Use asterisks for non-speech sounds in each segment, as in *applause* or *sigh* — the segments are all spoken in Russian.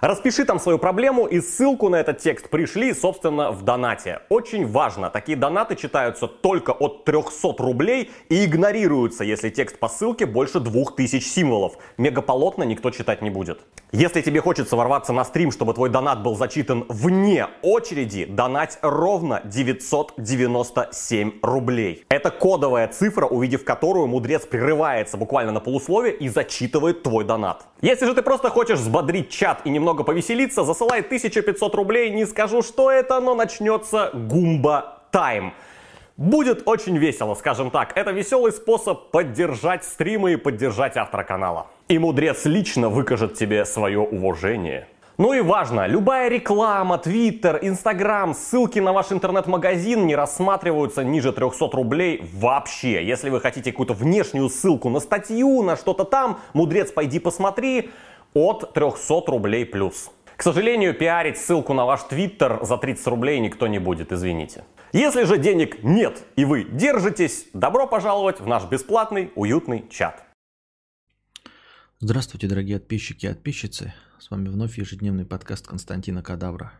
Распиши там свою проблему и ссылку на этот текст пришли, собственно, в донате. Очень важно, такие донаты читаются только от 300 рублей и игнорируются, если текст по ссылке больше 2000 символов. Мегаполотно никто читать не будет. Если тебе хочется ворваться на стрим, чтобы твой донат был зачитан вне очереди, донать ровно 997 рублей. Это кодовая цифра, увидев которую мудрец прерывается буквально на полусловие и зачитывает твой донат. Если же ты просто хочешь взбодрить чат и немного повеселиться, засылай 1500 рублей, не скажу, что это, но начнется гумба тайм. Будет очень весело, скажем так. Это веселый способ поддержать стримы и поддержать автора канала. И мудрец лично выкажет тебе свое уважение. Ну и важно, любая реклама, твиттер, инстаграм, ссылки на ваш интернет-магазин не рассматриваются ниже 300 рублей вообще. Если вы хотите какую-то внешнюю ссылку на статью, на что-то там, мудрец, пойди посмотри, от 300 рублей плюс. К сожалению, пиарить ссылку на ваш твиттер за 30 рублей никто не будет, извините. Если же денег нет и вы держитесь, добро пожаловать в наш бесплатный уютный чат. Здравствуйте, дорогие подписчики и подписчицы. С вами вновь ежедневный подкаст Константина Кадавра.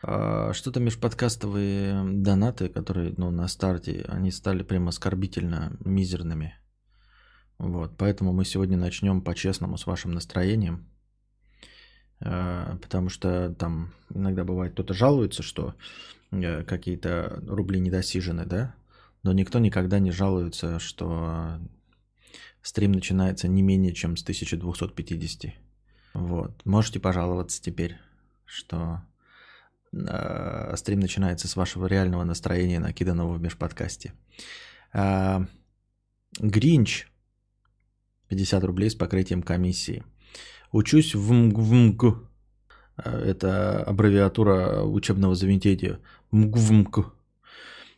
А, что-то межподкастовые донаты, которые ну, на старте, они стали прямо оскорбительно мизерными. Вот, поэтому мы сегодня начнем по-честному с вашим настроением. Э, потому что там иногда бывает кто-то жалуется, что э, какие-то рубли недосижены, да? Но никто никогда не жалуется, что стрим начинается не менее чем с 1250. Вот. Можете пожаловаться теперь, что э, стрим начинается с вашего реального настроения, накиданного в межподкасте. Э, Гринч 50 рублей с покрытием комиссии. Учусь в МГВМГ. Это аббревиатура учебного заведения. МГВМГ.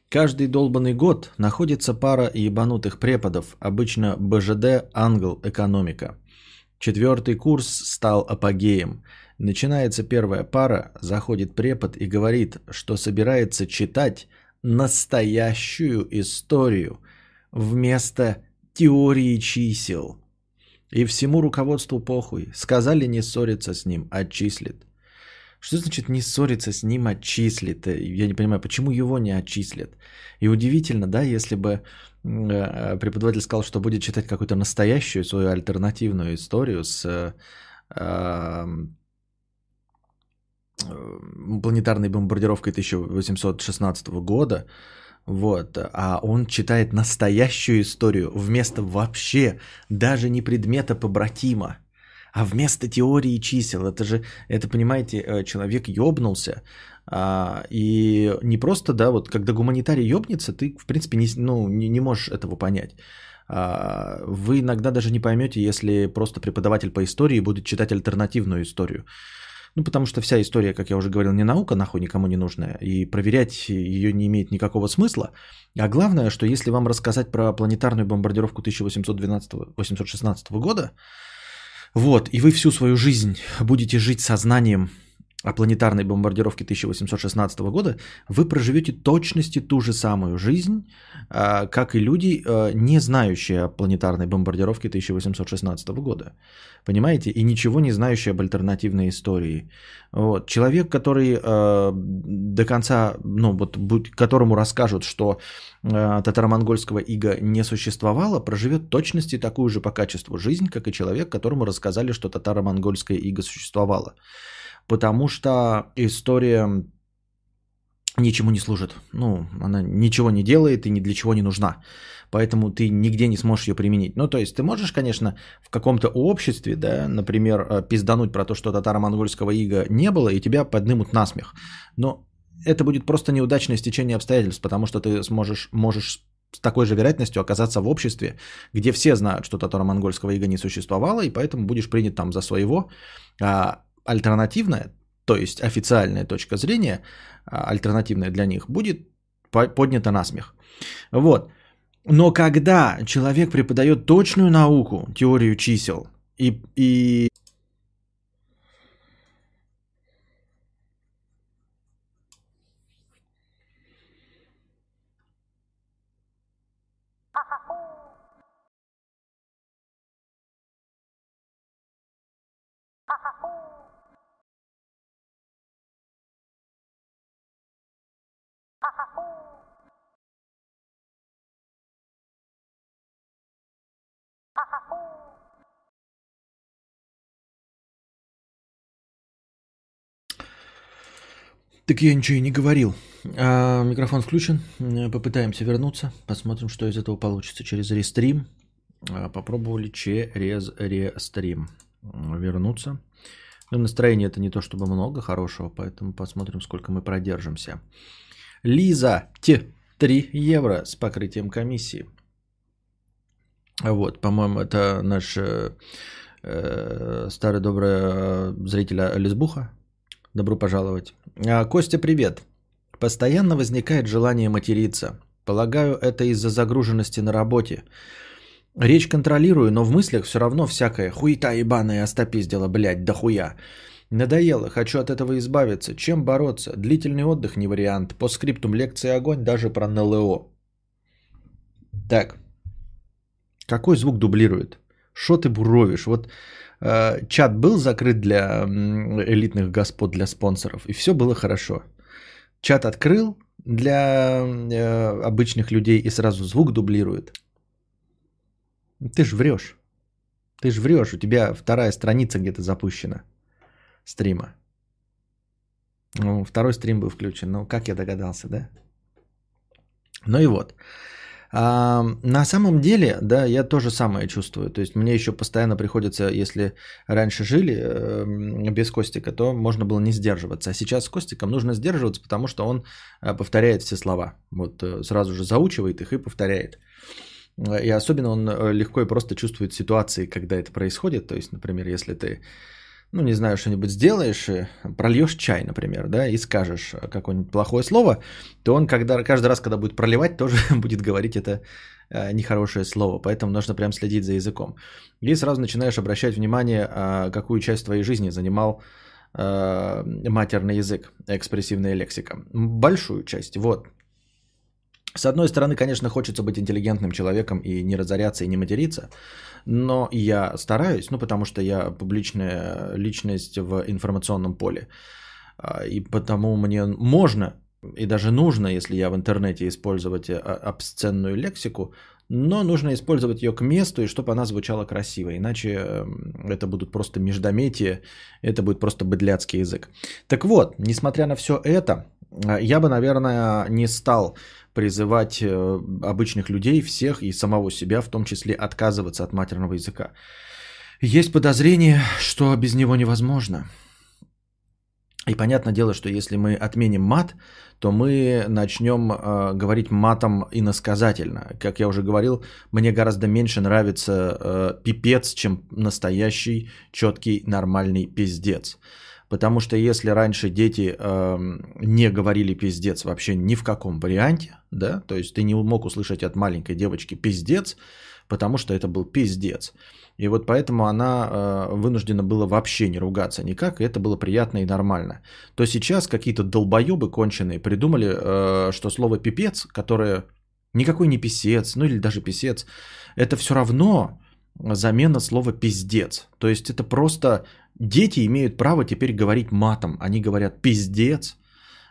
Каждый долбанный год находится пара ебанутых преподов, обычно БЖД, англ, экономика. Четвертый курс стал апогеем. Начинается первая пара, заходит препод и говорит, что собирается читать настоящую историю вместо теории чисел. И всему руководству похуй. Сказали не ссориться с ним, отчислит. Что значит не ссориться с ним, отчислит? Я не понимаю, почему его не отчислят? И удивительно, да, если бы э, преподаватель сказал, что будет читать какую-то настоящую свою альтернативную историю с э, э, планетарной бомбардировкой 1816 года, вот, а он читает настоящую историю вместо вообще даже не предмета побратима, а вместо теории чисел. Это же, это понимаете, э, человек ёбнулся. А, и не просто, да, вот когда гуманитарий ёбнется, ты, в принципе, не, ну, не, не можешь этого понять. А, вы иногда даже не поймете, если просто преподаватель по истории будет читать альтернативную историю. Ну, потому что вся история, как я уже говорил, не наука, нахуй никому не нужная, и проверять ее не имеет никакого смысла. А главное, что если вам рассказать про планетарную бомбардировку 1812-816 года, вот, и вы всю свою жизнь будете жить сознанием о планетарной бомбардировке 1816 года, вы проживете точности ту же самую жизнь, а, как и люди, а, не знающие о планетарной бомбардировке 1816 года. Понимаете? И ничего не знающие об альтернативной истории. Вот. Человек, который а, до конца, ну вот, которому расскажут, что татаро-монгольского ига не существовало, проживет точности такую же по качеству жизнь, как и человек, которому рассказали, что татаро-монгольская ига существовала потому что история ничему не служит. Ну, она ничего не делает и ни для чего не нужна. Поэтому ты нигде не сможешь ее применить. Ну, то есть ты можешь, конечно, в каком-то обществе, да, например, э, пиздануть про то, что татаро-монгольского ига не было, и тебя поднимут насмех. Но это будет просто неудачное стечение обстоятельств, потому что ты сможешь, можешь с такой же вероятностью оказаться в обществе, где все знают, что татаро-монгольского ига не существовало, и поэтому будешь принят там за своего, а альтернативная, то есть официальная точка зрения, а, альтернативная для них, будет поднята на смех. Вот. Но когда человек преподает точную науку, теорию чисел, и, и Так я ничего и не говорил. А, микрофон включен. Попытаемся вернуться. Посмотрим, что из этого получится через рестрим. А, попробовали через рестрим вернуться. Но настроение это не то чтобы много хорошего, поэтому посмотрим, сколько мы продержимся. Лиза, те 3 евро с покрытием комиссии. Вот, по-моему, это наш э, э старый добрый э, зритель Лесбуха. Добро пожаловать. А, Костя, привет. Постоянно возникает желание материться. Полагаю, это из-за загруженности на работе. Речь контролирую, но в мыслях все равно всякое. Хуета ебаная остопиздила, блядь, да хуя. Надоело, хочу от этого избавиться. Чем бороться? Длительный отдых не вариант. По скриптум лекции огонь даже про НЛО. Так. Какой звук дублирует? Что ты буровишь? Вот э, чат был закрыт для элитных господ, для спонсоров, и все было хорошо. Чат открыл для э, обычных людей и сразу звук дублирует. Ты ж врешь. Ты ж врешь, у тебя вторая страница где-то запущена стрима. Ну, второй стрим был включен. Ну, как я догадался, да? Ну и вот. А, на самом деле, да, я то же самое чувствую. То есть мне еще постоянно приходится, если раньше жили э, без Костика, то можно было не сдерживаться. А сейчас с Костиком нужно сдерживаться, потому что он э, повторяет все слова. Вот э, сразу же заучивает их и повторяет. И особенно он э, легко и просто чувствует ситуации, когда это происходит. То есть, например, если ты ну, не знаю, что-нибудь сделаешь, прольешь чай, например, да, и скажешь какое-нибудь плохое слово, то он когда, каждый раз, когда будет проливать, *laughs* тоже будет говорить это э, нехорошее слово. Поэтому нужно прям следить за языком. И сразу начинаешь обращать внимание, э, какую часть твоей жизни занимал э, матерный язык, экспрессивная лексика. Большую часть, вот. С одной стороны, конечно, хочется быть интеллигентным человеком и не разоряться и не материться, но я стараюсь, ну потому что я публичная личность в информационном поле. А, и потому мне можно и даже нужно, если я в интернете использовать а, обсценную лексику, но нужно использовать ее к месту и чтобы она звучала красиво, иначе эм, это будут просто междометия, это будет просто быдляцкий язык. Так вот, несмотря на все это, а, я бы, наверное, не стал призывать э, обычных людей, всех и самого себя, в том числе отказываться от матерного языка. Есть подозрение, что без него невозможно. И понятное дело, что если мы отменим мат, то мы начнем э, говорить матом иносказательно. Как я уже говорил, мне гораздо меньше нравится э, пипец, чем настоящий, четкий, нормальный пиздец. Потому что если раньше дети э, не говорили пиздец вообще ни в каком варианте, да, то есть ты не мог услышать от маленькой девочки пиздец, потому что это был пиздец. И вот поэтому она э, вынуждена была вообще не ругаться никак, и это было приятно и нормально. То сейчас какие-то долбоебы конченые придумали, э, что слово пипец, которое никакой не писец, ну или даже писец, это все равно замена слова пиздец. То есть это просто Дети имеют право теперь говорить матом. Они говорят пиздец.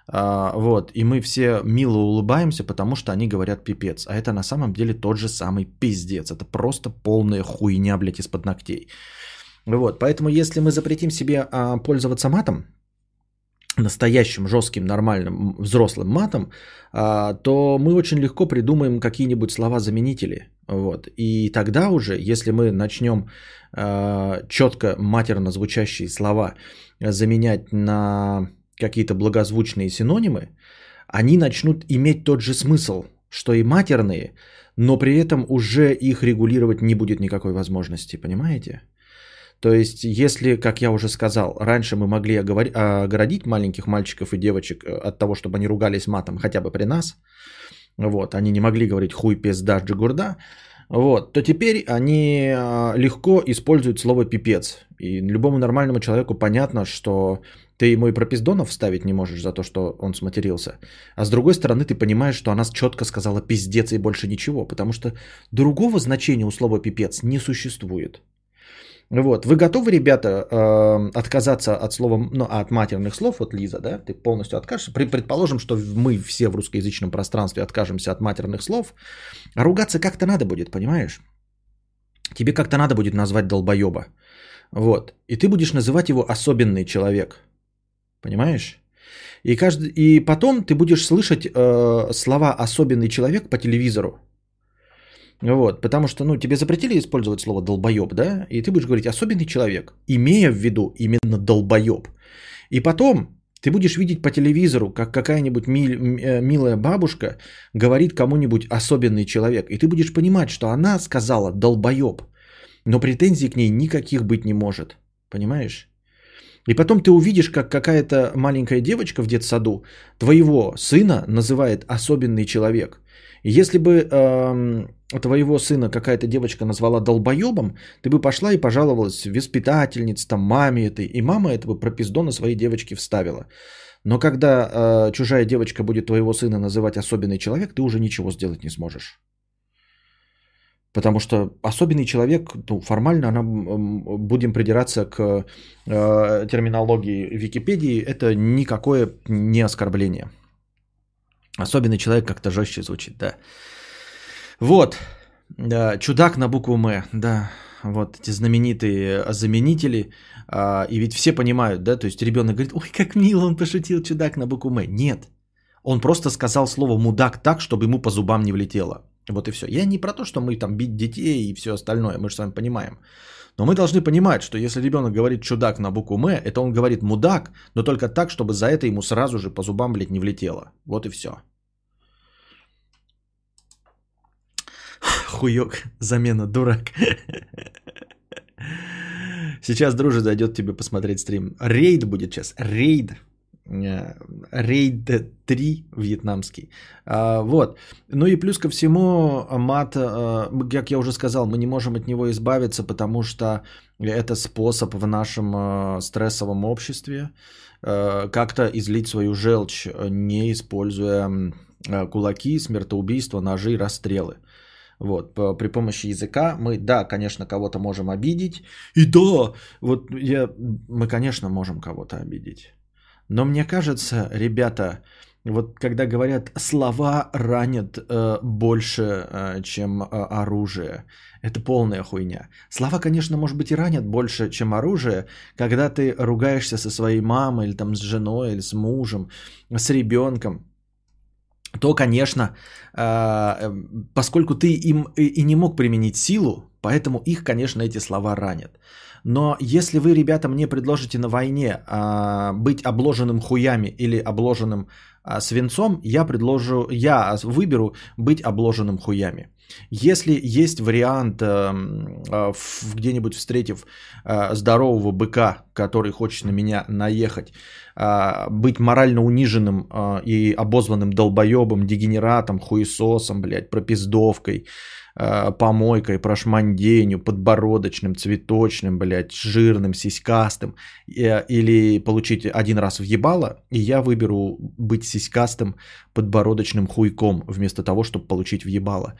А, вот, и мы все мило улыбаемся, потому что они говорят пипец. А это на самом деле тот же самый пиздец. Это просто полная хуйня, блядь, из-под ногтей. Вот, поэтому если мы запретим себе а, пользоваться матом, настоящим, жестким, нормальным, взрослым матом, а, то мы очень легко придумаем какие-нибудь слова-заменители. Вот. И тогда уже, если мы начнем а, четко матерно звучащие слова заменять на какие-то благозвучные синонимы, они начнут иметь тот же смысл, что и матерные, но при этом уже их регулировать не будет никакой возможности, понимаете? То есть, если, как я уже сказал, раньше мы могли огородить маленьких мальчиков и девочек э, от того, чтобы они ругались матом хотя бы при нас, вот, они не могли говорить хуй, пизда, джигурда, вот, то теперь они а, легко используют слово пипец. И любому нормальному человеку понятно, что ты ему и про пиздонов вставить не можешь за то, что он сматерился. А с другой стороны, ты понимаешь, что она четко сказала пиздец и больше ничего, потому что другого значения у слова пипец не существует. Вот. Вы готовы, ребята, э, отказаться от слова, ну, от матерных слов, вот Лиза, да, ты полностью откажешься. Предположим, что мы все в русскоязычном пространстве откажемся от матерных слов, а ругаться как-то надо будет, понимаешь? Тебе как-то надо будет назвать долбоеба. Вот. И ты будешь называть его особенный человек. Понимаешь? И, каждый, и потом ты будешь слышать э, слова особенный человек по телевизору. Вот, потому что, ну, тебе запретили использовать слово долбоеб, да? И ты будешь говорить особенный человек, имея в виду именно долбоеб. И потом ты будешь видеть по телевизору, как какая-нибудь мил, э, милая бабушка говорит кому-нибудь особенный человек. И ты будешь понимать, что она сказала долбоеб. Но претензий к ней никаких быть не может. Понимаешь? И потом ты увидишь, как какая-то маленькая девочка в детсаду твоего сына называет особенный человек. И если бы э, твоего сына какая-то девочка назвала долбоебом, ты бы пошла и пожаловалась воспитательнице, там, маме этой, и мама это бы пропиздона своей девочке вставила. Но когда э, чужая девочка будет твоего сына называть особенный человек, ты уже ничего сделать не сможешь. Потому что особенный человек, ну, формально она, будем придираться к э, терминологии Википедии, это никакое не оскорбление. Особенный человек как-то жестче звучит, да. Вот, да, чудак на букву М, да, вот эти знаменитые заменители. А, и ведь все понимают, да, то есть ребенок говорит, ой, как мило он пошутил, чудак на букву М. Нет, он просто сказал слово мудак так, чтобы ему по зубам не влетело. Вот и все. Я не про то, что мы там бить детей и все остальное, мы же с вами понимаем. Но мы должны понимать, что если ребенок говорит чудак на букву М, это он говорит мудак, но только так, чтобы за это ему сразу же по зубам, блядь, не влетело. Вот и все. Хуёк, замена, дурак. Сейчас, друже, зайдет тебе посмотреть стрим. Рейд будет сейчас. Рейд. Э, рейд 3 вьетнамский. А, вот. Ну и плюс ко всему, мат, э, как я уже сказал, мы не можем от него избавиться, потому что это способ в нашем э, стрессовом обществе как-то излить свою желчь, не используя кулаки, смертоубийства, ножи расстрелы. Вот, при помощи языка мы, да, конечно, кого-то можем обидеть. И да, вот я, мы, конечно, можем кого-то обидеть. Но мне кажется, ребята, вот когда говорят, слова ранят э, больше, э, чем э, оружие, это полная хуйня. Слова, конечно, может быть и ранят больше, чем оружие, когда ты ругаешься со своей мамой, или там с женой, или с мужем, с ребенком то, конечно, э, поскольку ты им и не мог применить силу, поэтому их, конечно, эти слова ранят. Но если вы, ребята, мне предложите на войне а, быть обложенным хуями или обложенным а, свинцом, я предложу, я выберу быть обложенным хуями. Если есть вариант, а, где-нибудь встретив здорового быка, который хочет на меня наехать, быть морально униженным и обозванным долбоебом, дегенератом, хуесосом, блядь, пропиздовкой, Э, помойкой, прошманденью, подбородочным, цветочным, блядь, жирным, сиськастым, или получить один раз въебало, и я выберу быть сиськастым, подбородочным хуйком, вместо того, чтобы получить въебало.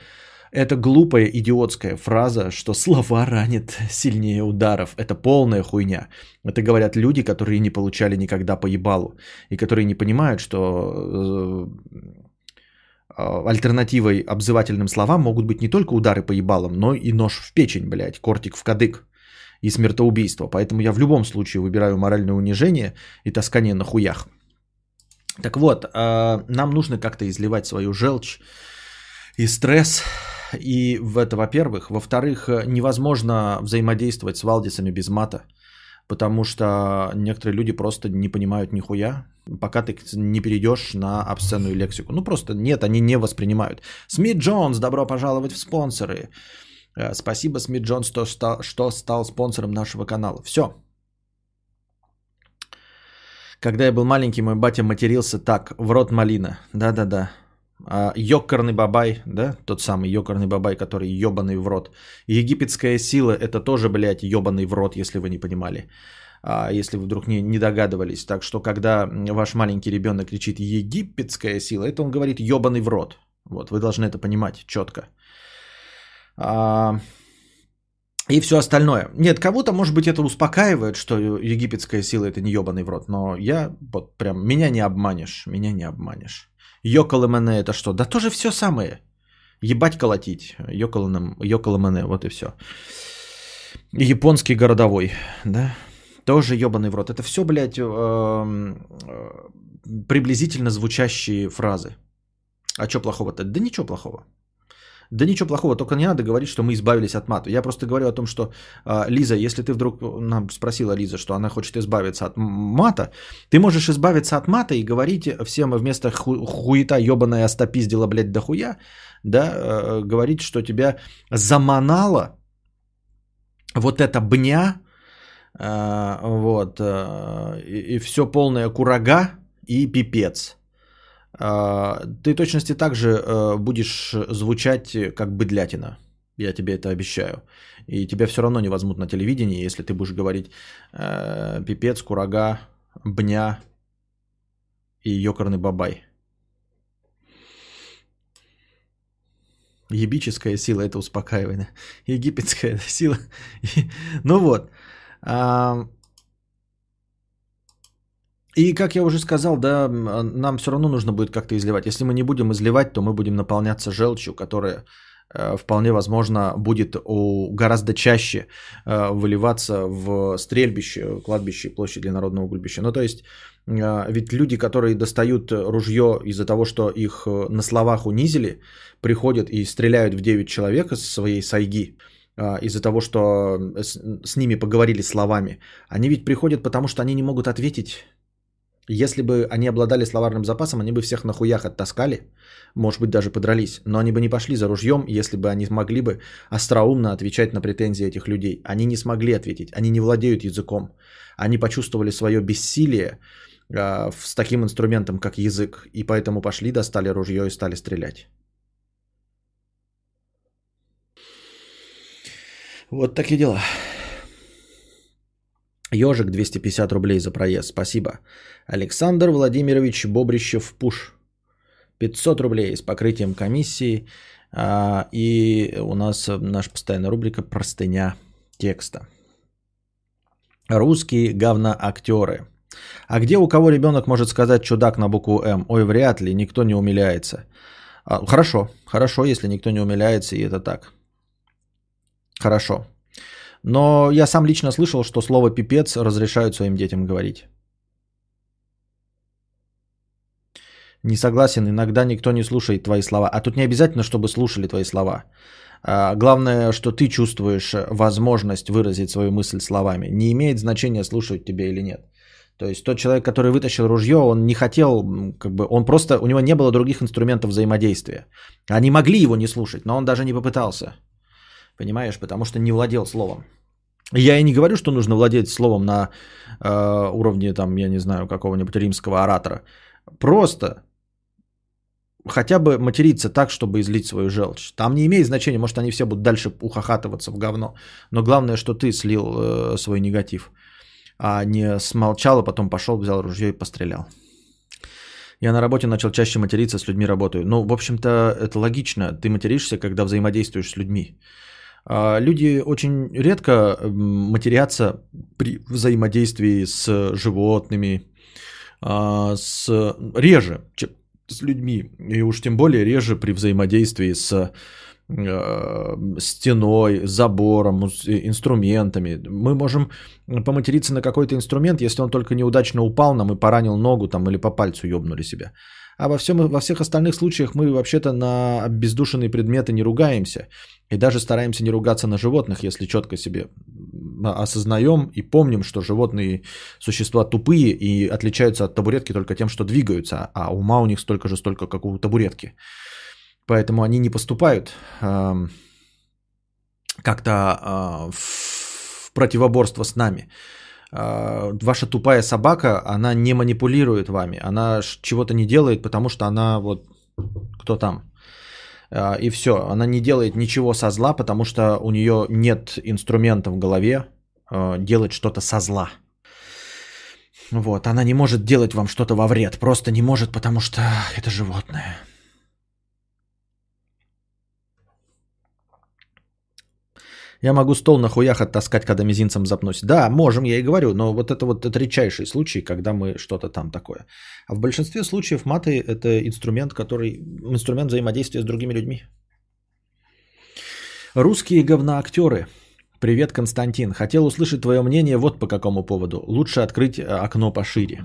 Это глупая, идиотская фраза, что слова ранят сильнее ударов. Это полная хуйня. Это говорят люди, которые не получали никогда по ебалу. И которые не понимают, что э, а, альтернативой обзывательным словам могут быть не только удары по ебалам, но и нож в печень, блядь, кортик в кадык и смертоубийство. Поэтому я в любом случае выбираю моральное унижение и таскание на хуях. Так вот, а, нам нужно как-то изливать свою желчь и стресс. И это, во-первых. Во-вторых, невозможно взаимодействовать с Валдисами без мата – потому что некоторые люди просто не понимают нихуя, пока ты не перейдешь на обсценную лексику. Ну просто нет, они не воспринимают. Смит Джонс, добро пожаловать в спонсоры. Э, спасибо, Смит Джонс, что что стал спонсором нашего канала. Все. Когда я был маленький, мой батя матерился так, в рот малина. Да-да-да. А, Йокарный бабай, да, тот самый йокарный бабай, который ебаный в рот. Египетская сила это тоже, блядь, ебаный в рот, если вы не понимали. А, если вы вдруг не, не догадывались. Так что, когда ваш маленький ребенок кричит египетская сила, это он говорит ебаный в рот. Вот, вы должны это понимать четко. А, и все остальное. Нет, кого-то, может быть, это успокаивает, что египетская сила это не ебаный в рот. Но я вот прям, меня не обманешь, меня не обманешь. Йоколэмэне это что? Да тоже все самое. Ебать колотить. Йоколэмэне, вот и все. Японский городовой, да? Тоже ебаный в рот. Это все, блядь, эм, э, приблизительно звучащие фразы. А что плохого-то? Да ничего плохого. Да ничего плохого, только не надо говорить, что мы избавились от мата. Я просто говорю о том, что э, Лиза, если ты вдруг нам спросила Лиза, что она хочет избавиться от мата, ты можешь избавиться от мата и говорить всем вместо ху- хуета ебаная остопиздила, блядь, дохуя, да, э, говорить, что тебя заманало вот эта бня, э, вот, э, и, и все полное курага и пипец. А, ты точности также э, будешь звучать как быдлятина. Я тебе это обещаю. И тебя все равно не возьмут на телевидении, если ты будешь говорить э, пипец, курага, бня и ёкарный бабай. Ебическая сила это успокаивание. Египетская *laughs* сила. Ну вот. И, как я уже сказал, да, нам все равно нужно будет как-то изливать. Если мы не будем изливать, то мы будем наполняться желчью, которая э, вполне возможно будет гораздо чаще э, выливаться в стрельбище, кладбище, площадь для народного гульбища. Ну, то есть, э, ведь люди, которые достают ружье из-за того, что их на словах унизили, приходят и стреляют в 9 человек из своей сайги, из-за того, что с ними поговорили словами. Они ведь приходят, потому что они не могут ответить если бы они обладали словарным запасом, они бы всех на хуях оттаскали, может быть, даже подрались, но они бы не пошли за ружьем, если бы они могли бы остроумно отвечать на претензии этих людей. Они не смогли ответить, они не владеют языком. Они почувствовали свое бессилие э, с таким инструментом, как язык, и поэтому пошли, достали ружье и стали стрелять. Вот такие дела. Ежик 250 рублей за проезд. Спасибо. Александр Владимирович Бобрищев Пуш. 500 рублей с покрытием комиссии. А, и у нас наша постоянная рубрика «Простыня текста». Русские говноактеры. А где у кого ребенок может сказать чудак на букву М? Ой, вряд ли, никто не умиляется. А, хорошо, хорошо, если никто не умиляется, и это так. Хорошо. Но я сам лично слышал, что слово пипец разрешают своим детям говорить. Не согласен, иногда никто не слушает твои слова. А тут не обязательно, чтобы слушали твои слова. А, главное, что ты чувствуешь возможность выразить свою мысль словами. Не имеет значения, слушают тебя или нет. То есть тот человек, который вытащил ружье, он не хотел, как бы, он просто, у него не было других инструментов взаимодействия. Они могли его не слушать, но он даже не попытался. Понимаешь, потому что не владел словом. Я и не говорю, что нужно владеть словом на э, уровне, там, я не знаю, какого-нибудь римского оратора. Просто хотя бы материться так, чтобы излить свою желчь. Там не имеет значения, может, они все будут дальше ухахатываться в говно. Но главное, что ты слил э, свой негатив, а не смолчал, а потом пошел, взял ружье и пострелял. Я на работе начал чаще материться, с людьми работаю. Ну, в общем-то, это логично. Ты материшься, когда взаимодействуешь с людьми. А, люди очень редко матерятся при взаимодействии с животными, а, с реже, чем с людьми, и уж тем более реже при взаимодействии с а, стеной, забором, инструментами. Мы можем поматериться на какой-то инструмент, если он только неудачно упал нам и поранил ногу там или по пальцу ёбнули себя. А во, всем, во всех остальных случаях мы вообще-то на бездушенные предметы не ругаемся. И даже стараемся не ругаться на животных, если четко себе осознаем и помним, что животные существа тупые и отличаются от табуретки только тем, что двигаются, а ума у них столько же, столько, как у табуретки. Поэтому они не поступают э, как-то э, в противоборство с нами. Э, ваша тупая собака, она не манипулирует вами, она чего-то не делает, потому что она вот кто там, а, и все. Она не делает ничего со зла, потому что у нее нет инструмента в голове а, делать что-то со зла. Вот, она не может делать вам что-то во вред, просто не может, потому что это животное. Я могу стол на хуях оттаскать, когда мизинцем запнусь. Да, можем, я и говорю, но вот это вот это редчайший случай, когда мы что-то там такое. А в большинстве случаев маты – это инструмент, который, инструмент взаимодействия с другими людьми. Русские говноактеры. Привет, Константин. Хотел услышать твое мнение вот по какому поводу. Лучше открыть э, окно пошире.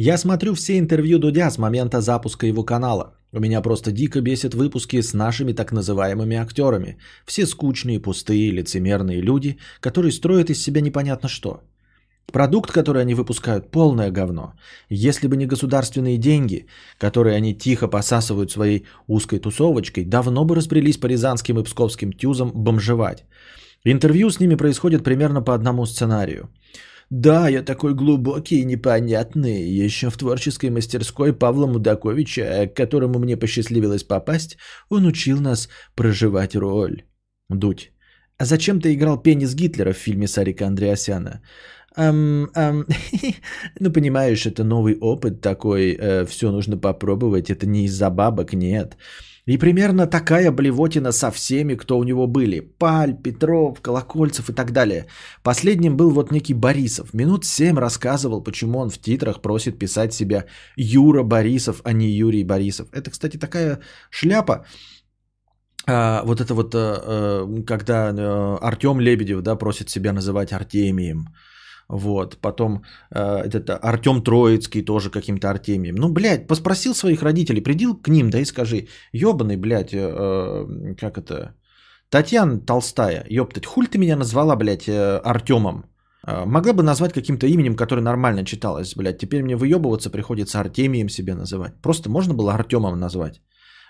Я смотрю все интервью Дудя с момента запуска его канала. У меня просто дико бесит выпуски с нашими так называемыми актерами. Все скучные, пустые, лицемерные люди, которые строят из себя непонятно что. Продукт, который они выпускают, полное говно. Если бы не государственные деньги, которые они тихо посасывают своей узкой тусовочкой, давно бы разбрелись по рязанским и псковским тюзам бомжевать. Интервью с ними происходит примерно по одному сценарию. Да, я такой глубокий и непонятный. Еще в творческой мастерской Павла Мудаковича, к которому мне посчастливилось попасть, он учил нас проживать роль. Дудь. А зачем ты играл пенис Гитлера в фильме Сарика Андреасяна? Эм, эм, *laughs* ну, понимаешь, это новый опыт такой, э, все нужно попробовать, это не из-за бабок, нет. И примерно такая блевотина со всеми, кто у него были. Паль, Петров, Колокольцев и так далее. Последним был вот некий Борисов. Минут семь рассказывал, почему он в титрах просит писать себя Юра Борисов, а не Юрий Борисов. Это, кстати, такая шляпа. А, вот это вот, а, когда а, Артем Лебедев да, просит себя называть Артемием. Вот, потом э, этот Артем Троицкий тоже каким-то Артемием. Ну, блядь, поспросил своих родителей, приди к ним, да и скажи, ебаный, блядь, э, как это, Татьяна Толстая, ёптать, хуль ты меня назвала, блядь, э, Артемом? Э, могла бы назвать каким-то именем, которое нормально читалось, блядь. Теперь мне выебываться приходится Артемием себе называть. Просто можно было Артемом назвать.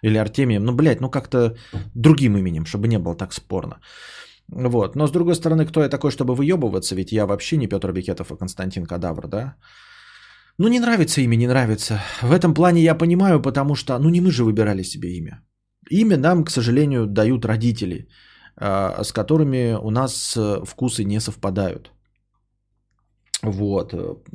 Или Артемием, ну, блядь, ну как-то другим именем, чтобы не было так спорно. Вот. Но с другой стороны, кто я такой, чтобы выебываться? Ведь я вообще не Петр Бекетов, а Константин Кадавр, да? Ну, не нравится имя, не нравится. В этом плане я понимаю, потому что, ну, не мы же выбирали себе имя. Имя нам, к сожалению, дают родители, а, с которыми у нас э, вкусы не совпадают. Вот.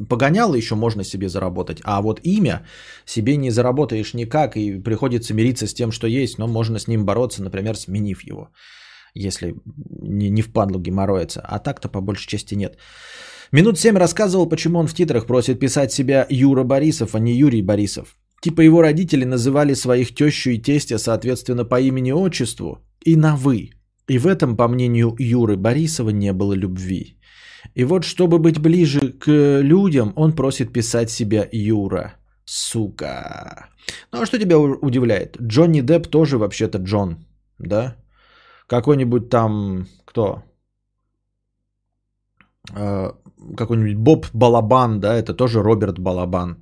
Погоняло еще можно себе заработать, а вот имя себе не заработаешь никак, и приходится мириться с тем, что есть, но можно с ним бороться, например, сменив его если не, не впадлу геморроится. А так-то по большей части нет. Минут семь рассказывал, почему он в титрах просит писать себя Юра Борисов, а не Юрий Борисов. Типа его родители называли своих тещу и тестя, соответственно, по имени-отчеству и на «вы». И в этом, по мнению Юры Борисова, не было любви. И вот, чтобы быть ближе к людям, он просит писать себя Юра. Сука. Ну а что тебя удивляет? Джонни Депп тоже вообще-то Джон, да? Какой-нибудь там, кто? Э, какой-нибудь Боб Балабан, да, это тоже Роберт Балабан.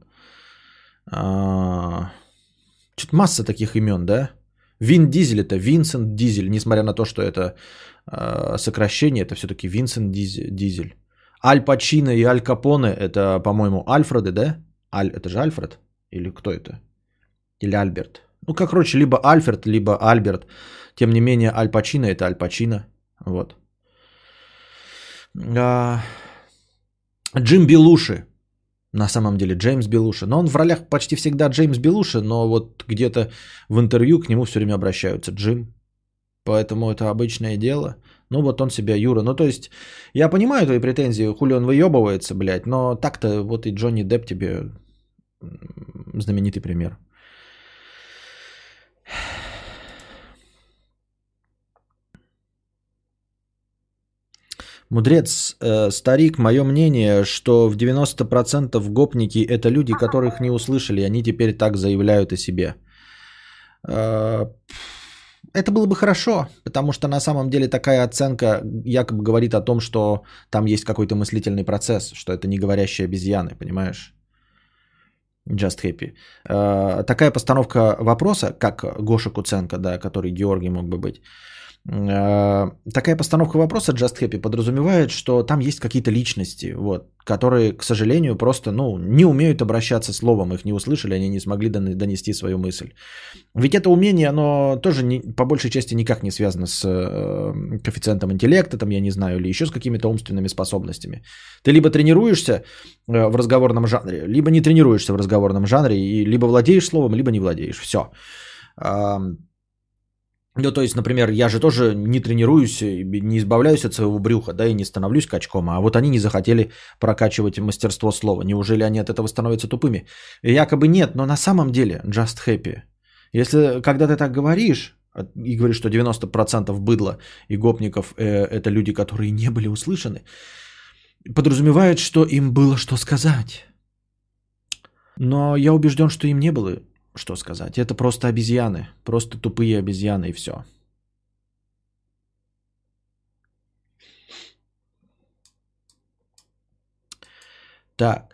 А, Что-то масса таких имен, да? Вин Дизель это Винсент Дизель, несмотря на то, что это э, сокращение, это все-таки Винсент Дизель. Аль Пачино и Аль Капоне это, по-моему, Альфреды, да? Аль, это же Альфред? Или кто это? Или Альберт? Ну, как, короче, либо Альфред, либо Альберт. Тем не менее, Аль Пачино это Аль Пачино. Вот. А... Джим Белуши. На самом деле Джеймс Белуши. Но он в ролях почти всегда Джеймс Белуши, но вот где-то в интервью к нему все время обращаются. Джим. Поэтому это обычное дело. Ну вот он себя Юра. Ну то есть я понимаю твои претензии, хули он выебывается, блядь. Но так-то вот и Джонни Депп тебе знаменитый пример. Мудрец, э, старик, мое мнение, что в 90% гопники это люди, которых не услышали, они теперь так заявляют о себе. Э, это было бы хорошо, потому что на самом деле такая оценка якобы говорит о том, что там есть какой-то мыслительный процесс, что это не говорящие обезьяны, понимаешь? Just happy. Э, такая постановка вопроса, как Гоша Куценко, да, который Георгий мог бы быть, такая постановка вопроса Just Happy подразумевает, что там есть какие-то личности, вот, которые, к сожалению, просто ну, не умеют обращаться словом, их не услышали, они не смогли донести свою мысль. Ведь это умение, оно тоже не, по большей части никак не связано с э, коэффициентом интеллекта, там, я не знаю, или еще с какими-то умственными способностями. Ты либо тренируешься э, в разговорном жанре, либо не тренируешься в разговорном жанре, и либо владеешь словом, либо не владеешь. Все. Ну, то есть, например, я же тоже не тренируюсь, не избавляюсь от своего брюха, да, и не становлюсь качком, а вот они не захотели прокачивать мастерство слова. Неужели они от этого становятся тупыми? Якобы нет, но на самом деле just happy. Если, когда ты так говоришь, и говоришь, что 90% быдла и гопников э, это люди, которые не были услышаны, подразумевает, что им было что сказать. Но я убежден, что им не было что сказать. Это просто обезьяны. Просто тупые обезьяны и все. Так.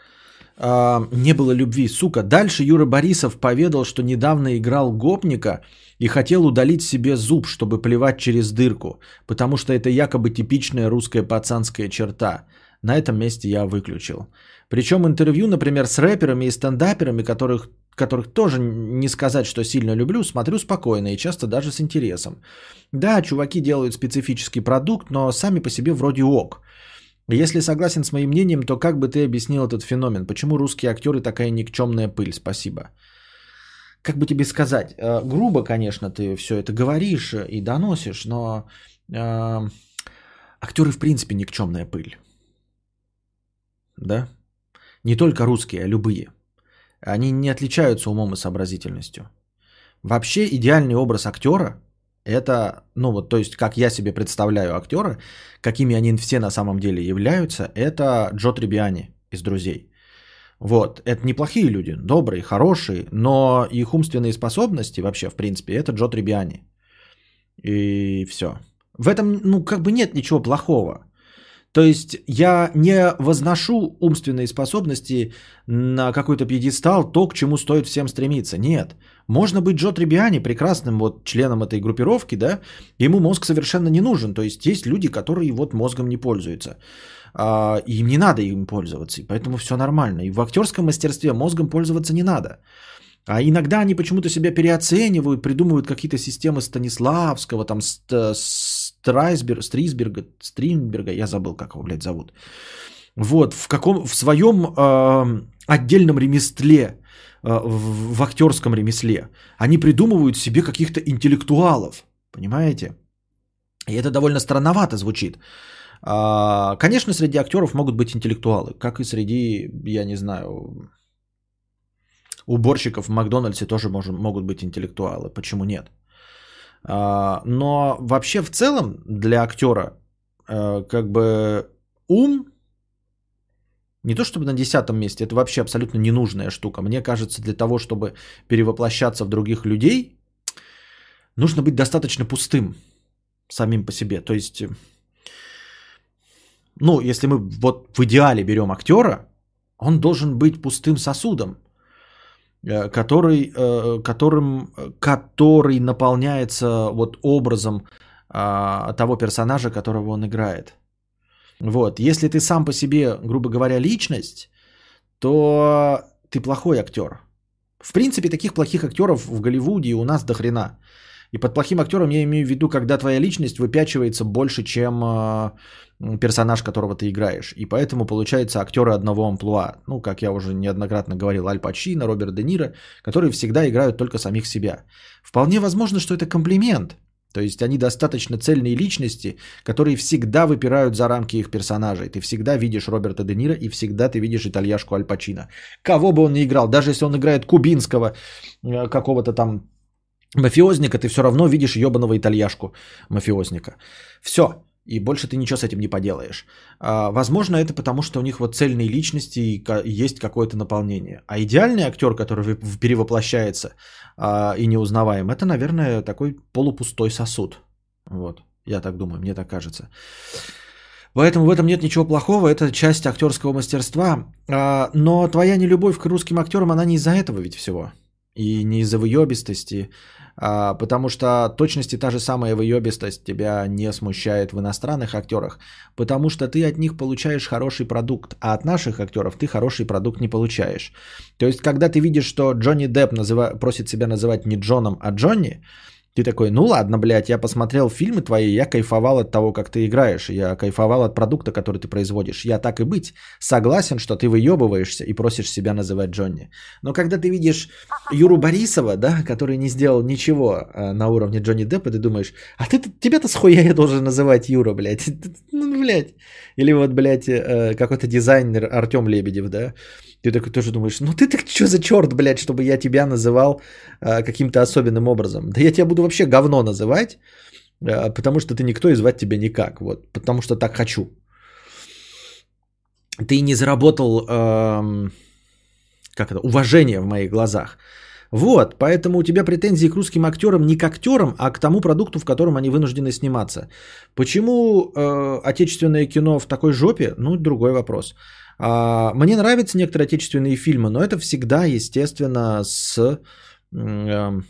А, не было любви, сука. Дальше Юра Борисов поведал, что недавно играл гопника и хотел удалить себе зуб, чтобы плевать через дырку, потому что это якобы типичная русская пацанская черта. На этом месте я выключил. Причем интервью, например, с рэперами и стендаперами, которых которых тоже не сказать, что сильно люблю, смотрю спокойно и часто даже с интересом. Да, чуваки делают специфический продукт, но сами по себе вроде ок. Если согласен с моим мнением, то как бы ты объяснил этот феномен? Почему русские актеры такая никчемная пыль? Спасибо. Как бы тебе сказать? Э, грубо, конечно, ты все это говоришь и доносишь, но э, актеры в принципе никчемная пыль. Да? Не только русские, а любые. Они не отличаются умом и сообразительностью. Вообще идеальный образ актера это, ну вот, то есть, как я себе представляю актера, какими они все на самом деле являются, это Джо Трибиани из «Друзей». Вот, это неплохие люди, добрые, хорошие, но их умственные способности вообще, в принципе, это Джо Трибиани. И все. В этом, ну, как бы нет ничего плохого. То есть я не возношу умственные способности на какой-то пьедестал, то, к чему стоит всем стремиться. Нет. Можно быть Джо Трибиани прекрасным вот членом этой группировки, да, ему мозг совершенно не нужен. То есть есть люди, которые вот мозгом не пользуются. А, им не надо им пользоваться, и поэтому все нормально. И в актерском мастерстве мозгом пользоваться не надо. А иногда они почему-то себя переоценивают, придумывают какие-то системы Станиславского, там, Страйсберг, Стрисберга, Стринберга, я забыл, как его, блядь, зовут. Вот, в, каком, в своем э, отдельном ремесле, э, в, в актерском ремесле, они придумывают себе каких-то интеллектуалов, понимаете? И это довольно странновато звучит. А, конечно, среди актеров могут быть интеллектуалы, как и среди, я не знаю, уборщиков в Макдональдсе тоже может, могут быть интеллектуалы. Почему нет? А, но вообще в целом для актера э, как бы ум не то чтобы на десятом месте, это вообще абсолютно ненужная штука. Мне кажется, для того, чтобы перевоплощаться в других людей, нужно быть достаточно пустым самим по себе. То есть, ну, если мы вот в идеале берем актера, он должен быть пустым сосудом. Э, который, э, которым, который наполняется вот образом а, того персонажа, которого он играет. Вот. Если ты сам по себе, грубо говоря, личность, то ты плохой актер. В принципе, таких плохих актеров в Голливуде у нас до хрена. И под плохим актером я имею в виду, когда твоя личность выпячивается больше, чем а, персонаж, которого ты играешь. И поэтому получается актеры одного амплуа. Ну, как я уже неоднократно говорил, Аль Пачино, Роберт Де Ниро, которые всегда играют только самих себя. Вполне возможно, что это комплимент. То есть они достаточно цельные личности, которые всегда выпирают за рамки их персонажей. Ты всегда видишь Роберта Де Ниро и всегда ты видишь итальяшку Аль Пачино. Кого бы он ни играл, даже если он играет кубинского э, какого-то там мафиозника, ты все равно видишь ебаного итальяшку мафиозника. Все. И больше ты ничего с этим не поделаешь. А, возможно, это потому, что у них вот цельные личности и есть какое-то наполнение. А идеальный актер, который перевоплощается а, и неузнаваем, это, наверное, такой полупустой сосуд. Вот, я так думаю, мне так кажется. Поэтому в этом нет ничего плохого, это часть актерского мастерства. А, но твоя нелюбовь к русским актерам, она не из-за этого ведь всего. И не из-за выебистости, А, потому что точности та же самая выебистость тебя не смущает в иностранных актерах, потому что ты от них получаешь хороший продукт, а от наших актеров ты хороший продукт не получаешь. То есть, когда ты видишь, что Джонни Депп называ... просит себя называть не Джоном, а Джонни, ты такой, ну ладно, блядь, я посмотрел фильмы твои, я кайфовал от того, как ты играешь, я кайфовал от продукта, который ты производишь. Я так и быть согласен, что ты выебываешься и просишь себя называть Джонни. Но когда ты видишь Юру Борисова, да, который не сделал ничего э, на уровне Джонни Деппа, ты думаешь, а ты, тебя-то схуя я должен называть Юра, блядь? *laughs* Ну, блядь. Или вот, блядь, э, какой-то дизайнер Артем Лебедев, да, ты такой тоже думаешь, ну ты так что за черт, блядь, чтобы я тебя называл э, каким-то особенным образом? Да я тебя буду вообще говно называть, э, потому что ты никто и звать тебя никак. Вот, потому что так хочу. Ты не заработал э, как это, уважение в моих глазах. Вот, поэтому у тебя претензии к русским актерам не к актерам, а к тому продукту, в котором они вынуждены сниматься. Почему э, отечественное кино в такой жопе? Ну, другой вопрос. А, мне нравятся некоторые отечественные фильмы, но это всегда, естественно, с, эм,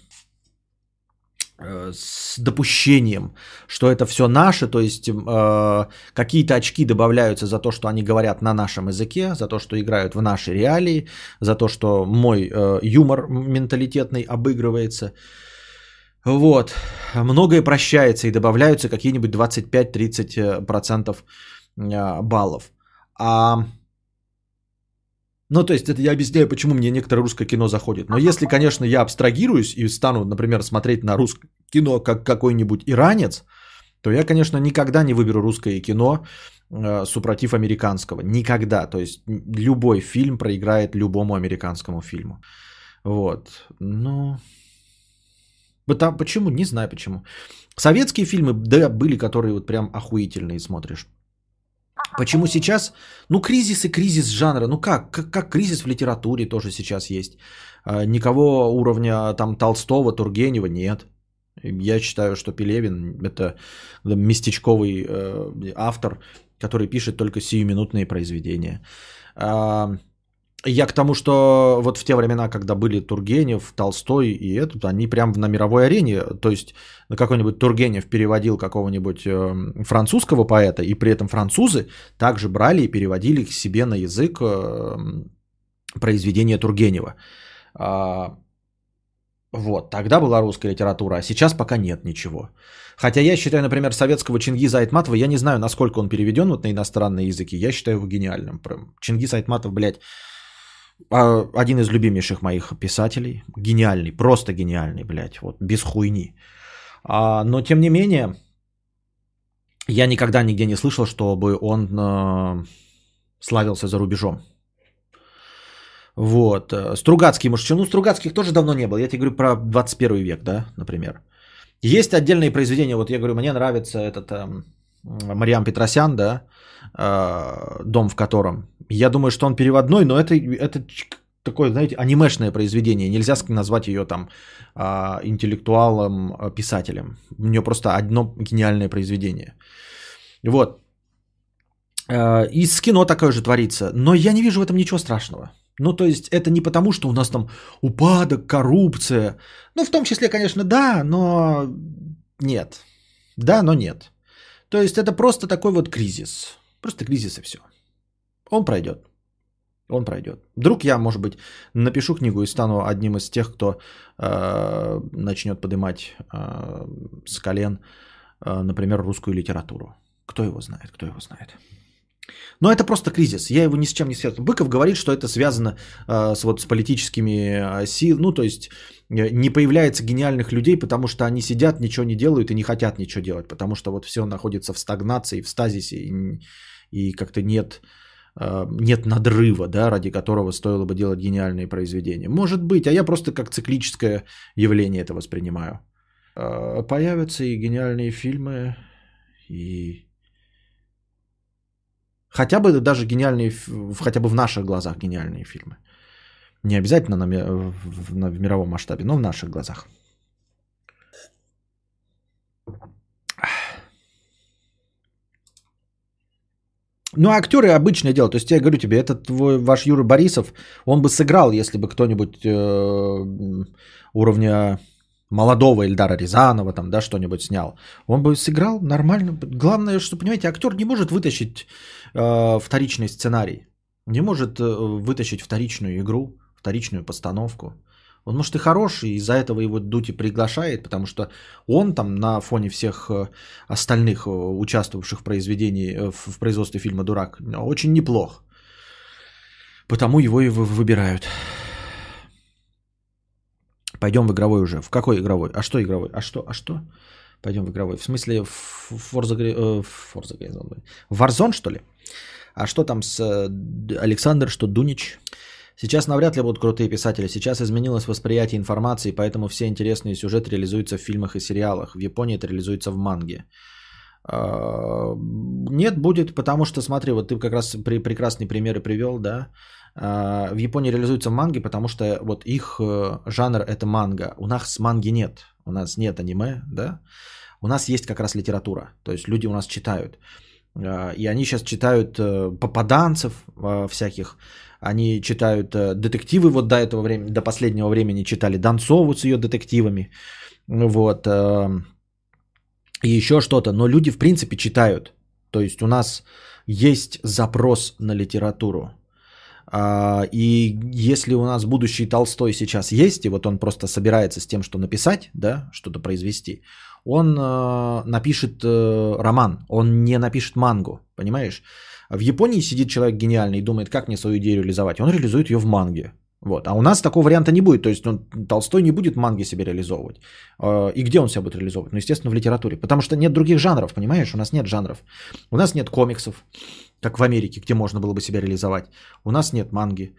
э, с допущением, что это все наше, то есть э, какие-то очки добавляются за то, что они говорят на нашем языке, за то, что играют в нашей реалии, за то, что мой э, юмор менталитетный обыгрывается. Вот. Многое прощается и добавляются какие-нибудь 25-30% баллов. А ну, то есть это я объясняю, почему мне некоторое русское кино заходит. Но если, конечно, я абстрагируюсь и стану, например, смотреть на русское кино как какой-нибудь иранец, то я, конечно, никогда не выберу русское кино э, супротив американского. Никогда. То есть любой фильм проиграет любому американскому фильму. Вот. Ну... Почему? Не знаю почему. Советские фильмы, да, были, которые вот прям охуительные смотришь. Почему сейчас? Ну, кризис и кризис жанра. Ну как? Как, как кризис в литературе тоже сейчас есть. А, никого уровня там Толстого, Тургенева нет. Я считаю, что Пелевин это местечковый э, автор, который пишет только сиюминутные произведения. А, я к тому, что вот в те времена, когда были Тургенев, Толстой и этот, они прям на мировой арене, то есть какой-нибудь Тургенев переводил какого-нибудь э, французского поэта, и при этом французы также брали и переводили к себе на язык э, произведения Тургенева. А, вот, тогда была русская литература, а сейчас пока нет ничего. Хотя я считаю, например, советского Чингиза Айтматова, я не знаю, насколько он переведен вот на иностранные языки, я считаю его гениальным. Чингиз Айтматов, блядь, один из любимейших моих писателей. Гениальный, просто гениальный, блядь, вот, без хуйни. А, но, тем не менее, я никогда нигде не слышал, чтобы он э, славился за рубежом. Вот. Стругацкий, может, ну, Стругацких тоже давно не было. Я тебе говорю про 21 век, да, например. Есть отдельные произведения, вот я говорю, мне нравится этот э, Мариам Петросян, да, э, дом в котором. Я думаю, что он переводной, но это, это такое, знаете, анимешное произведение. Нельзя назвать ее там э, интеллектуалом, э, писателем. У нее просто одно гениальное произведение. Вот. И с кино такое же творится. Но я не вижу в этом ничего страшного. Ну, то есть, это не потому, что у нас там упадок, коррупция. Ну, в том числе, конечно, да, но нет. Да, но нет. То есть, это просто такой вот кризис. Просто кризис и все. Он пройдет. Он пройдет. Вдруг я, может быть, напишу книгу и стану одним из тех, кто э, начнет поднимать э, с колен, э, например, русскую литературу. Кто его знает, кто его знает. Но это просто кризис. Я его ни с чем не связываю. Быков говорит, что это связано э, с, вот, с политическими э, силами. Ну, то есть э, не появляется гениальных людей, потому что они сидят, ничего не делают и не хотят ничего делать. Потому что вот все находится в стагнации, в стазисе. И, и как-то нет Э, нет надрыва, да, ради которого стоило бы делать гениальные произведения. Может быть, а я просто как циклическое явление это воспринимаю. Э, появятся и гениальные фильмы, и хотя бы даже гениальные, хотя бы в наших глазах гениальные фильмы. Не обязательно на, в, на, в мировом масштабе, но в наших глазах. Ну, актеры обычное дело. То есть я говорю тебе, этот твой, ваш Юра Борисов, он бы сыграл, если бы кто-нибудь э, уровня молодого Эльдара Рязанова, там, да, что-нибудь снял, он бы сыграл нормально. Главное, что, понимаете, актер не может вытащить э, вторичный сценарий, не может э, вытащить вторичную игру, вторичную постановку. Он, может, и хороший, из-за этого его Дути приглашает, потому что он там на фоне всех э, остальных э, участвовавших в произведении, в производстве фильма «Дурак» очень неплох. Потому его и выбирают. Пойдем в игровой уже. В какой игровой? А что игровой? А что? А что? Пойдем в игровой. В смысле, в Forza, э, Forza Warzone, что ли? А что там с Александр, что Дунич? Сейчас навряд ли будут крутые писатели. Сейчас изменилось восприятие информации, поэтому все интересные сюжеты реализуются в фильмах и сериалах. В Японии это реализуется в манге. А, нет, будет, потому что, смотри, вот ты как раз прекрасные примеры привел, да. А, в Японии реализуется в манге, потому что вот их э, жанр это манга. У нас манги нет. У нас нет аниме, да. У нас есть как раз литература. То есть люди у нас читают. А, и они сейчас читают э, попаданцев всяких, они читают э, детективы, вот до этого времени, до последнего времени читали Донцову с ее детективами, вот, и еще что-то. Но люди, в принципе, читают. То есть у нас есть запрос на литературу. А, и если у нас будущий Толстой сейчас есть, и вот он просто собирается с тем, что написать, да, что-то произвести, он э, напишет роман, он не напишет мангу, понимаешь? В Японии сидит человек гениальный и думает, как мне свою идею реализовать. Он реализует ее в манге. Вот. А у нас такого варианта не будет. То есть он, Толстой не будет манги себе реализовывать. А, и где он себя будет реализовывать? Ну, естественно, в литературе. Потому что нет других жанров, понимаешь? У нас нет жанров. У нас нет комиксов, как в Америке, где можно было бы себя реализовать. У нас нет манги.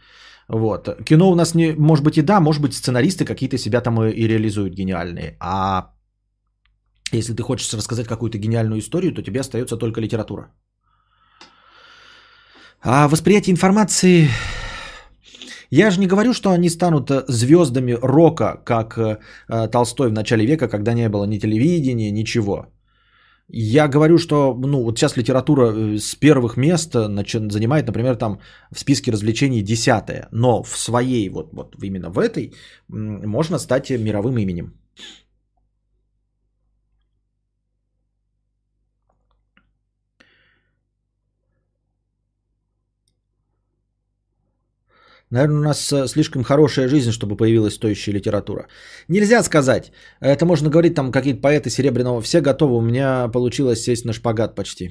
Вот. Кино у нас не, может быть и да, может быть сценаристы какие-то себя там и реализуют гениальные. А если ты хочешь рассказать какую-то гениальную историю, то тебе остается только литература. А восприятие информации... Я же не говорю, что они станут э, звездами рока, как э, э, Толстой в начале века, когда не было ни телевидения, ничего. Я говорю, что ну, вот сейчас литература с первых мест занимает, например, там в списке развлечений десятое, но в своей, вот, вот именно в этой, можно стать мировым именем. Наверное, у нас э, слишком хорошая жизнь, чтобы появилась стоящая литература. Нельзя сказать. Это можно говорить, там какие-то поэты Серебряного. Все готовы. У меня получилось сесть на шпагат почти.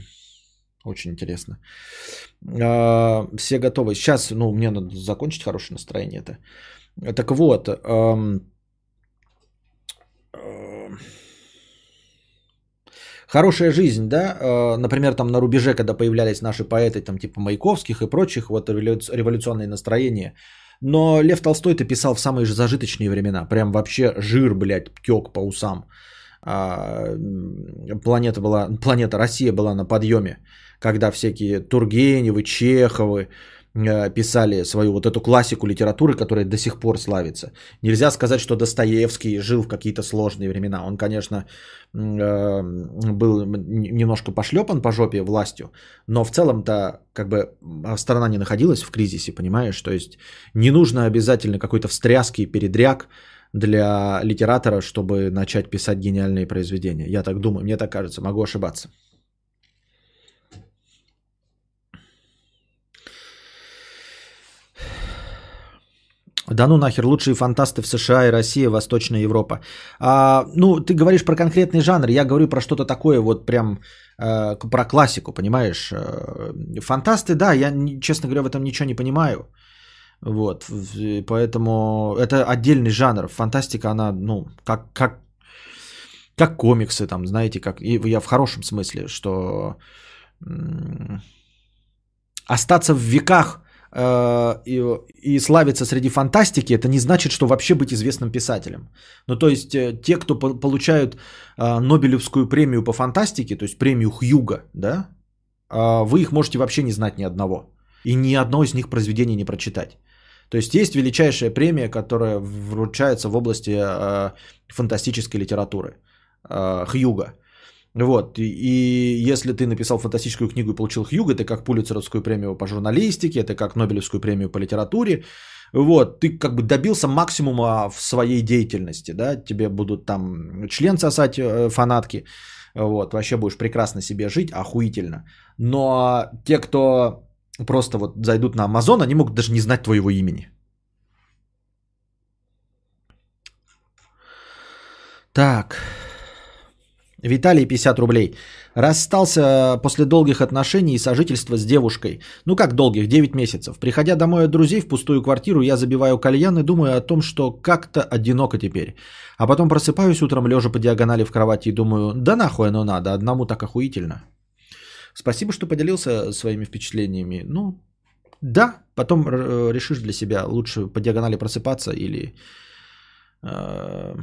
Очень интересно. А, все готовы. Сейчас, ну, мне надо закончить хорошее настроение это. Так вот. Хорошая жизнь, да, э, например, там на рубеже, когда появлялись наши поэты, там типа Маяковских и прочих, вот революционные настроения. Но Лев Толстой-то писал в самые же зажиточные времена, прям вообще жир, блядь, тек по усам. А, планета была, планета Россия была на подъеме, когда всякие Тургеневы, Чеховы, писали свою вот эту классику литературы, которая до сих пор славится. Нельзя сказать, что Достоевский жил в какие-то сложные времена. Он, конечно, э, был немножко пошлепан по жопе властью, но в целом-то как бы страна не находилась в кризисе, понимаешь? То есть не нужно обязательно какой-то встряски и передряг для литератора, чтобы начать писать гениальные произведения. Я так думаю, мне так кажется, могу ошибаться. Да ну нахер, лучшие фантасты в США и Россия, Восточная Европа. А, ну, ты говоришь про конкретный жанр, я говорю про что-то такое, вот прям э, про классику, понимаешь? Э, фантасты, да, я, честно говоря, в этом ничего не понимаю. Вот, поэтому это отдельный жанр. Фантастика, она, ну, как, как, как комиксы, там, знаете, как, и я в хорошем смысле, что остаться в веках – и, и славиться среди фантастики, это не значит, что вообще быть известным писателем. Ну, то есть, э, те, кто получают э, Нобелевскую премию по фантастике, то есть премию Хьюга, да, вы их можете вообще не знать ни одного. И ни одно из них произведений не прочитать. То есть есть величайшая премия, которая вручается в области фантастической литературы. Хьюга. Вот, и, и если ты написал фантастическую книгу и получил Хьюга, это как Пулицеровскую премию по журналистике, это как Нобелевскую премию по литературе, Вот, ты как бы добился максимума в своей деятельности, да, тебе будут там член сосать э, фанатки, вот, вообще будешь прекрасно себе жить, охуительно. Но те, кто просто вот зайдут на Amazon, они могут даже не знать твоего имени. Так. Виталий, 50 рублей. Расстался после долгих отношений и сожительства с девушкой. Ну как долгих, 9 месяцев. Приходя домой от друзей в пустую квартиру, я забиваю кальян и думаю о том, что как-то одиноко теперь. А потом просыпаюсь утром, лежа по диагонали в кровати и думаю, да нахуй оно надо, одному так охуительно. Спасибо, что поделился своими впечатлениями. Ну, да, потом э, решишь для себя, лучше по диагонали просыпаться или... Э,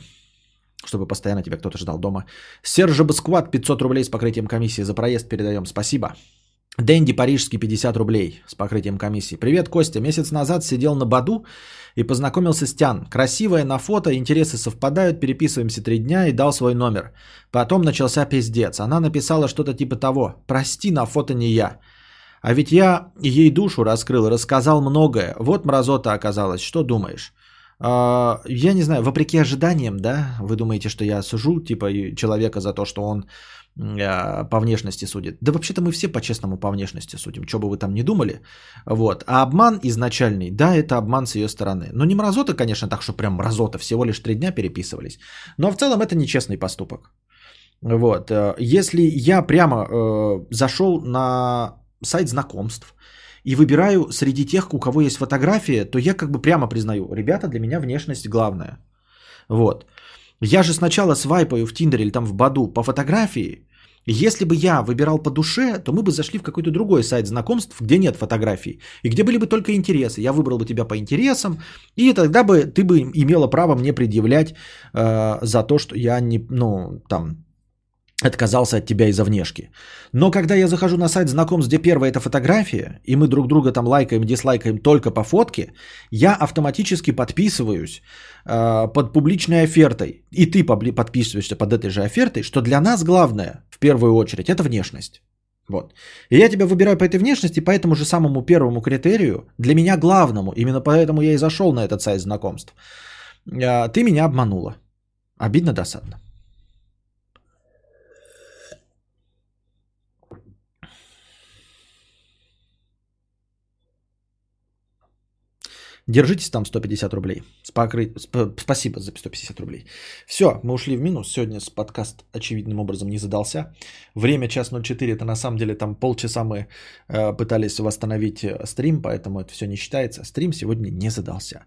чтобы постоянно тебя кто-то ждал дома. Сержа Баскват 500 рублей с покрытием комиссии за проезд передаем. Спасибо. Дэнди Парижский 50 рублей с покрытием комиссии. Привет, Костя. Месяц назад сидел на Баду и познакомился с Тян. Красивая на фото, интересы совпадают, переписываемся три дня и дал свой номер. Потом начался пиздец. Она написала что-то типа того. Прости, на фото не я. А ведь я ей душу раскрыл, рассказал многое. Вот мразота оказалась. Что думаешь? А, я не знаю, вопреки ожиданиям, да, вы думаете, что я сужу, типа, человека за то, что он а, по внешности судит. Да вообще-то мы все по-честному по внешности судим, что бы вы там ни думали. Вот. А обман изначальный, да, это обман с ее стороны. Но не мразота, конечно, так что прям мразота, всего лишь три дня переписывались. Но в целом это нечестный поступок. Вот. Э, если я прямо э, зашел на сайт знакомств, и выбираю среди тех, у кого есть фотография, то я как бы прямо признаю, ребята, для меня внешность главная. Вот. Я же сначала свайпаю в Тиндере или там в Баду по фотографии. Если бы я выбирал по душе, то мы бы зашли в какой-то другой сайт знакомств, где нет фотографий, и где были бы только интересы. Я выбрал бы тебя по интересам, и тогда бы ты бы имела право мне предъявлять э, за то, что я не, ну, там, отказался от тебя из-за внешки. Но когда я захожу на сайт знакомств, где первая это фотография, и мы друг друга там лайкаем, дизлайкаем только по фотке, я автоматически подписываюсь э, под публичной офертой, и ты подписываешься под этой же офертой, что для нас главное, в первую очередь, это внешность. Вот. И я тебя выбираю по этой внешности, по этому же самому первому критерию, для меня главному, именно поэтому я и зашел на этот сайт знакомств. Э, ты меня обманула. Обидно, досадно. Держитесь там 150 рублей. Спокры... Сп... Спасибо за 150 рублей. Все, мы ушли в минус. Сегодня с подкаст очевидным образом не задался. Время час 04, это на самом деле там полчаса мы э, пытались восстановить э, стрим, поэтому это все не считается. Стрим сегодня не задался.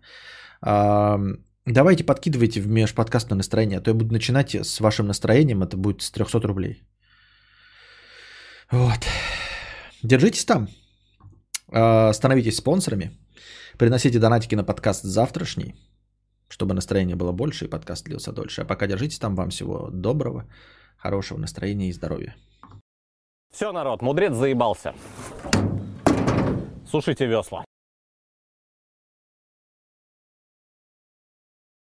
Э, давайте подкидывайте в межподкастное настроение, а то я буду начинать с вашим настроением, это будет с 300 рублей. Вот. Держитесь там. Э, становитесь спонсорами. Приносите донатики на подкаст завтрашний, чтобы настроение было больше и подкаст длился дольше. А пока держитесь там. Вам всего доброго, хорошего настроения и здоровья. Все, народ, мудрец заебался. Сушите весла.